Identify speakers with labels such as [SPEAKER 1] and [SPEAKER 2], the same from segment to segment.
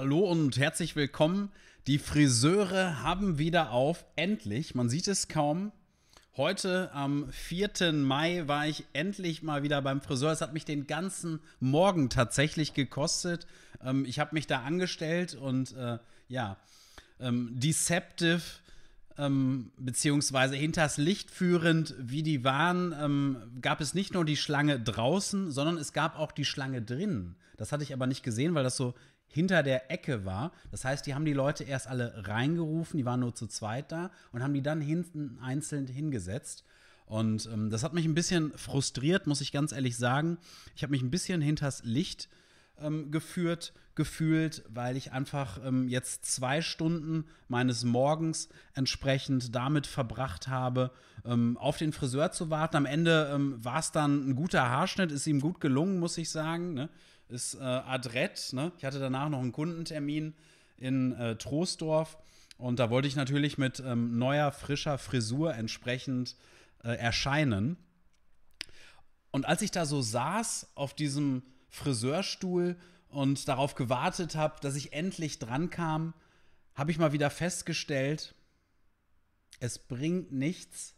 [SPEAKER 1] Hallo und herzlich willkommen. Die Friseure haben wieder auf. Endlich. Man sieht es kaum. Heute am 4. Mai war ich endlich mal wieder beim Friseur. Es hat mich den ganzen Morgen tatsächlich gekostet. Ähm, ich habe mich da angestellt und äh, ja, ähm, Deceptive ähm, beziehungsweise hinters Licht führend, wie die waren, ähm, gab es nicht nur die Schlange draußen, sondern es gab auch die Schlange drinnen. Das hatte ich aber nicht gesehen, weil das so hinter der Ecke war. Das heißt, die haben die Leute erst alle reingerufen, die waren nur zu zweit da und haben die dann hinten einzeln hingesetzt. Und ähm, das hat mich ein bisschen frustriert, muss ich ganz ehrlich sagen. Ich habe mich ein bisschen hinters Licht ähm, geführt, gefühlt, weil ich einfach ähm, jetzt zwei Stunden meines Morgens entsprechend damit verbracht habe, ähm, auf den Friseur zu warten. Am Ende ähm, war es dann ein guter Haarschnitt, ist ihm gut gelungen, muss ich sagen. Ne? Ist äh, adrett. Ne? Ich hatte danach noch einen Kundentermin in äh, Troisdorf und da wollte ich natürlich mit ähm, neuer, frischer Frisur entsprechend äh, erscheinen. Und als ich da so saß auf diesem Friseurstuhl und darauf gewartet habe, dass ich endlich dran kam, habe ich mal wieder festgestellt, es bringt nichts,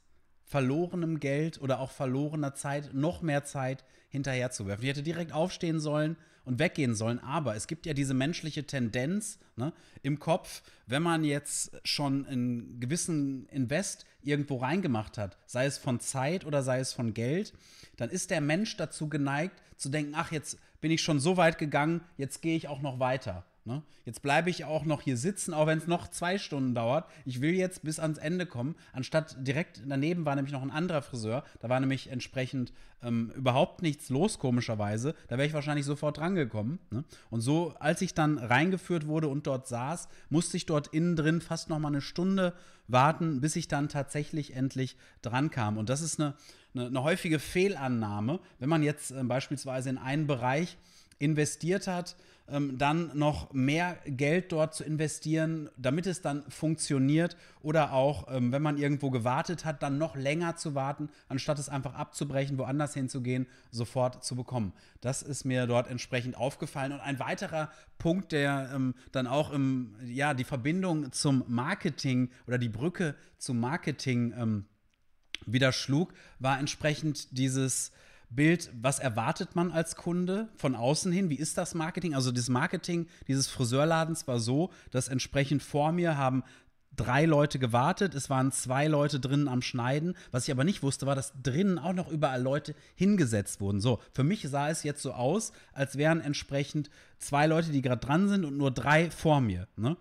[SPEAKER 1] verlorenem Geld oder auch verlorener Zeit noch mehr Zeit hinterherzuwerfen. Ich hätte direkt aufstehen sollen und weggehen sollen, aber es gibt ja diese menschliche Tendenz ne, im Kopf, wenn man jetzt schon einen gewissen Invest irgendwo reingemacht hat, sei es von Zeit oder sei es von Geld, dann ist der Mensch dazu geneigt zu denken, ach, jetzt bin ich schon so weit gegangen, jetzt gehe ich auch noch weiter. Ne? Jetzt bleibe ich auch noch hier sitzen, auch wenn es noch zwei Stunden dauert. Ich will jetzt bis ans Ende kommen. Anstatt direkt daneben war nämlich noch ein anderer Friseur. Da war nämlich entsprechend ähm, überhaupt nichts los, komischerweise. Da wäre ich wahrscheinlich sofort drangekommen. Ne? Und so, als ich dann reingeführt wurde und dort saß, musste ich dort innen drin fast noch mal eine Stunde warten, bis ich dann tatsächlich endlich dran kam. Und das ist eine, eine, eine häufige Fehlannahme, wenn man jetzt äh, beispielsweise in einen Bereich investiert hat, ähm, dann noch mehr Geld dort zu investieren, damit es dann funktioniert oder auch, ähm, wenn man irgendwo gewartet hat, dann noch länger zu warten, anstatt es einfach abzubrechen, woanders hinzugehen, sofort zu bekommen. Das ist mir dort entsprechend aufgefallen. Und ein weiterer Punkt, der ähm, dann auch im, ja, die Verbindung zum Marketing oder die Brücke zum Marketing ähm, wieder schlug, war entsprechend dieses Bild, was erwartet man als Kunde von außen hin? Wie ist das Marketing? Also das Marketing dieses Friseurladens war so, dass entsprechend vor mir haben drei Leute gewartet, es waren zwei Leute drinnen am Schneiden. Was ich aber nicht wusste, war, dass drinnen auch noch überall Leute hingesetzt wurden. So, für mich sah es jetzt so aus, als wären entsprechend zwei Leute, die gerade dran sind und nur drei vor mir. Ne?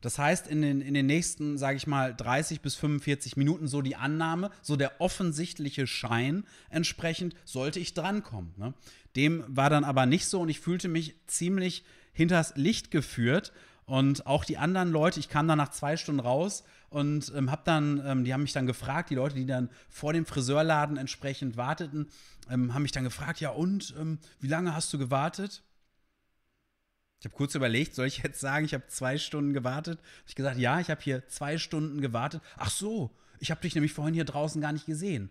[SPEAKER 1] Das heißt, in den, in den nächsten, sage ich mal, 30 bis 45 Minuten so die Annahme, so der offensichtliche Schein entsprechend, sollte ich drankommen. Ne? Dem war dann aber nicht so und ich fühlte mich ziemlich hinters Licht geführt. Und auch die anderen Leute, ich kam dann nach zwei Stunden raus und ähm, hab dann, ähm, die haben mich dann gefragt, die Leute, die dann vor dem Friseurladen entsprechend warteten, ähm, haben mich dann gefragt, ja und, ähm, wie lange hast du gewartet? Ich habe kurz überlegt, soll ich jetzt sagen, ich habe zwei Stunden gewartet? Hab ich gesagt, ja, ich habe hier zwei Stunden gewartet. Ach so, ich habe dich nämlich vorhin hier draußen gar nicht gesehen.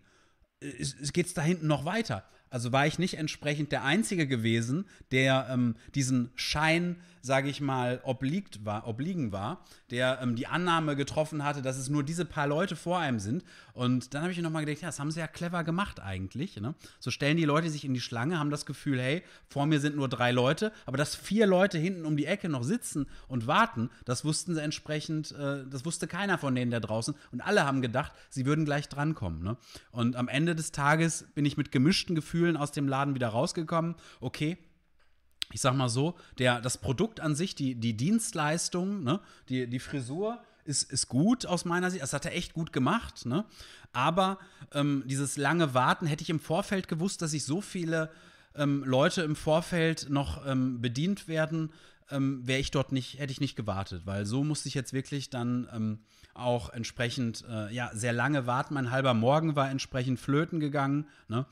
[SPEAKER 1] Es, es geht's da hinten noch weiter. Also war ich nicht entsprechend der Einzige gewesen, der ähm, diesen Schein, sage ich mal, obliegt war, obliegen war, der ähm, die Annahme getroffen hatte, dass es nur diese paar Leute vor einem sind. Und dann habe ich mir nochmal gedacht, ja, das haben sie ja clever gemacht eigentlich. Ne? So stellen die Leute sich in die Schlange, haben das Gefühl, hey, vor mir sind nur drei Leute, aber dass vier Leute hinten um die Ecke noch sitzen und warten, das wussten sie entsprechend, äh, das wusste keiner von denen da draußen. Und alle haben gedacht, sie würden gleich drankommen. Ne? Und am Ende des Tages bin ich mit gemischten Gefühlen Gefühlen aus dem Laden wieder rausgekommen. Okay, ich sag mal so, der, das Produkt an sich, die, die Dienstleistung, ne, die, die Frisur ist, ist gut aus meiner Sicht. Das hat er echt gut gemacht, ne? Aber ähm, dieses lange Warten hätte ich im Vorfeld gewusst, dass ich so viele ähm, Leute im Vorfeld noch ähm, bedient werden, ähm, wäre ich dort nicht, hätte ich nicht gewartet, weil so musste ich jetzt wirklich dann ähm, auch entsprechend äh, ja sehr lange warten. Mein halber Morgen war entsprechend flöten gegangen. Ne?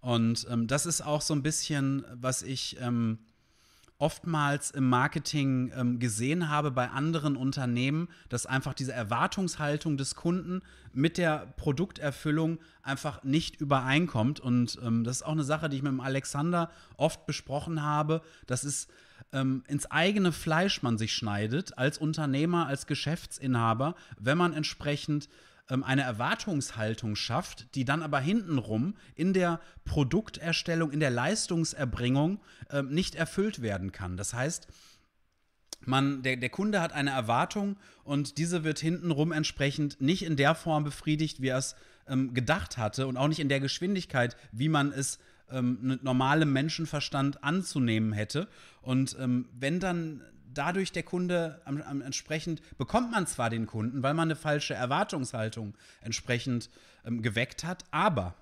[SPEAKER 1] Und ähm, das ist auch so ein bisschen, was ich ähm, oftmals im Marketing ähm, gesehen habe bei anderen Unternehmen, dass einfach diese Erwartungshaltung des Kunden mit der Produkterfüllung einfach nicht übereinkommt. Und ähm, das ist auch eine Sache, die ich mit dem Alexander oft besprochen habe. Das ist ähm, ins eigene Fleisch man sich schneidet, als Unternehmer, als Geschäftsinhaber, wenn man entsprechend ähm, eine Erwartungshaltung schafft, die dann aber hintenrum in der Produkterstellung, in der Leistungserbringung ähm, nicht erfüllt werden kann. Das heißt, man, der, der Kunde hat eine Erwartung und diese wird hintenrum entsprechend nicht in der Form befriedigt, wie er es ähm, gedacht hatte und auch nicht in der Geschwindigkeit, wie man es ähm, mit normalem Menschenverstand anzunehmen hätte. Und ähm, wenn dann dadurch der Kunde am, am, entsprechend bekommt man zwar den Kunden, weil man eine falsche Erwartungshaltung entsprechend ähm, geweckt hat, aber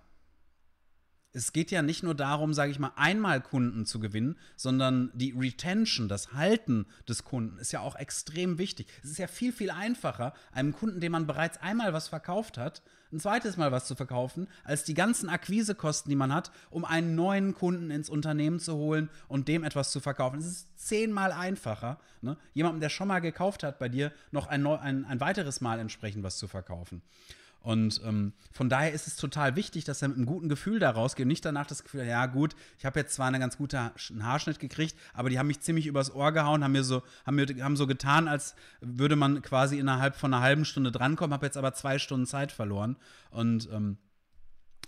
[SPEAKER 1] es geht ja nicht nur darum, sage ich mal, einmal Kunden zu gewinnen, sondern die Retention, das Halten des Kunden ist ja auch extrem wichtig. Es ist ja viel, viel einfacher, einem Kunden, dem man bereits einmal was verkauft hat, ein zweites Mal was zu verkaufen, als die ganzen Akquisekosten, die man hat, um einen neuen Kunden ins Unternehmen zu holen und dem etwas zu verkaufen. Es ist zehnmal einfacher, ne? jemandem, der schon mal gekauft hat, bei dir noch ein, ein, ein weiteres Mal entsprechend was zu verkaufen. Und ähm, von daher ist es total wichtig, dass er mit einem guten Gefühl da rausgeht und nicht danach das Gefühl, ja gut, ich habe jetzt zwar einen ganz guten Haarschnitt gekriegt, aber die haben mich ziemlich übers Ohr gehauen, haben mir so, haben mir, haben so getan, als würde man quasi innerhalb von einer halben Stunde drankommen, habe jetzt aber zwei Stunden Zeit verloren. Und ähm,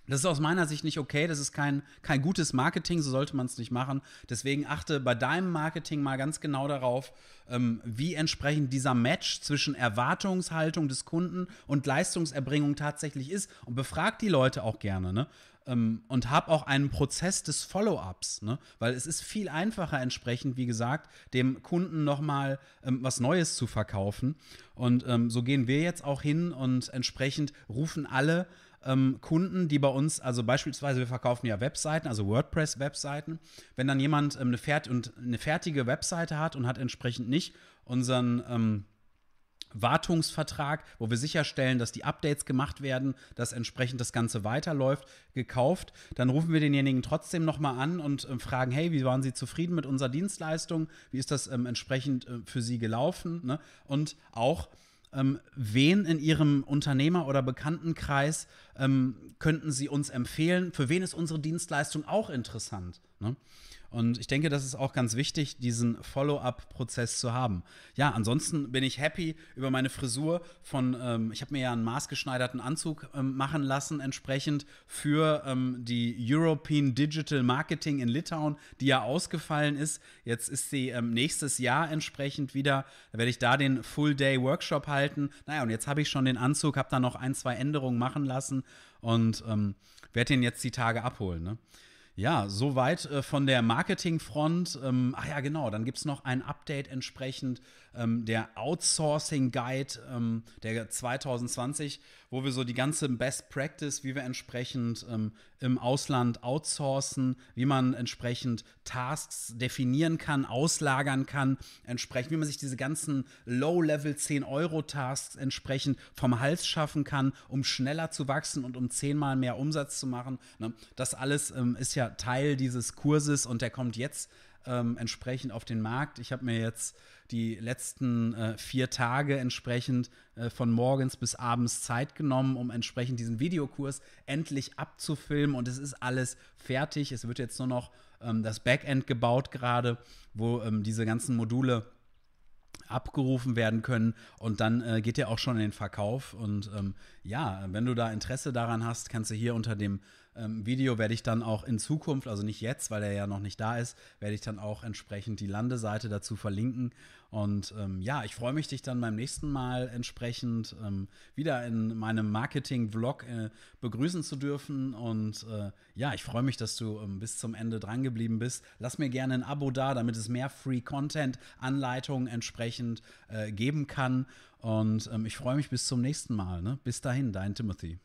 [SPEAKER 1] das ist aus meiner Sicht nicht okay. Das ist kein, kein gutes Marketing, so sollte man es nicht machen. Deswegen achte bei deinem Marketing mal ganz genau darauf, ähm, wie entsprechend dieser Match zwischen Erwartungshaltung des Kunden und Leistungserbringung tatsächlich ist. Und befrag die Leute auch gerne. Ne? Ähm, und hab auch einen Prozess des Follow-ups, ne? weil es ist viel einfacher entsprechend, wie gesagt, dem Kunden nochmal ähm, was Neues zu verkaufen. Und ähm, so gehen wir jetzt auch hin und entsprechend rufen alle ähm, Kunden, die bei uns, also beispielsweise wir verkaufen ja Webseiten, also WordPress-Webseiten, wenn dann jemand ähm, eine, fert und eine fertige Webseite hat und hat entsprechend nicht unseren ähm, Wartungsvertrag, wo wir sicherstellen, dass die Updates gemacht werden, dass entsprechend das Ganze weiterläuft, gekauft. Dann rufen wir denjenigen trotzdem nochmal an und äh, fragen, hey, wie waren Sie zufrieden mit unserer Dienstleistung? Wie ist das ähm, entsprechend äh, für Sie gelaufen? Ne? Und auch, ähm, wen in Ihrem Unternehmer- oder Bekanntenkreis ähm, könnten Sie uns empfehlen? Für wen ist unsere Dienstleistung auch interessant? Ne? Und ich denke, das ist auch ganz wichtig, diesen Follow-up-Prozess zu haben. Ja, ansonsten bin ich happy über meine Frisur von, ähm, ich habe mir ja einen maßgeschneiderten Anzug ähm, machen lassen, entsprechend für ähm, die European Digital Marketing in Litauen, die ja ausgefallen ist. Jetzt ist sie ähm, nächstes Jahr entsprechend wieder, da werde ich da den Full-Day-Workshop halten. Naja, und jetzt habe ich schon den Anzug, habe da noch ein, zwei Änderungen machen lassen und ähm, werde den jetzt die Tage abholen. Ne? Ja, soweit äh, von der Marketingfront. Ähm, ach ja, genau, dann gibt es noch ein Update entsprechend ähm, der Outsourcing Guide ähm, der 2020, wo wir so die ganze Best Practice, wie wir entsprechend ähm, im Ausland outsourcen, wie man entsprechend Tasks definieren kann, auslagern kann, entsprechend, wie man sich diese ganzen Low-Level 10-Euro-Tasks entsprechend vom Hals schaffen kann, um schneller zu wachsen und um zehnmal mehr Umsatz zu machen. Ne? Das alles ähm, ist ja Teil dieses Kurses und der kommt jetzt ähm, entsprechend auf den Markt. Ich habe mir jetzt die letzten äh, vier Tage entsprechend äh, von morgens bis abends Zeit genommen, um entsprechend diesen Videokurs endlich abzufilmen und es ist alles fertig. Es wird jetzt nur noch ähm, das Backend gebaut gerade, wo ähm, diese ganzen Module abgerufen werden können und dann äh, geht er auch schon in den Verkauf und ähm, ja, wenn du da Interesse daran hast, kannst du hier unter dem ähm, Video werde ich dann auch in Zukunft, also nicht jetzt, weil er ja noch nicht da ist, werde ich dann auch entsprechend die Landeseite dazu verlinken. Und ähm, ja, ich freue mich, dich dann beim nächsten Mal entsprechend ähm, wieder in meinem Marketing-Vlog äh, begrüßen zu dürfen. Und äh, ja, ich freue mich, dass du ähm, bis zum Ende dran geblieben bist. Lass mir gerne ein Abo da, damit es mehr Free-Content-Anleitungen entsprechend äh, geben kann. Und ähm, ich freue mich bis zum nächsten Mal. Ne? Bis dahin, dein Timothy.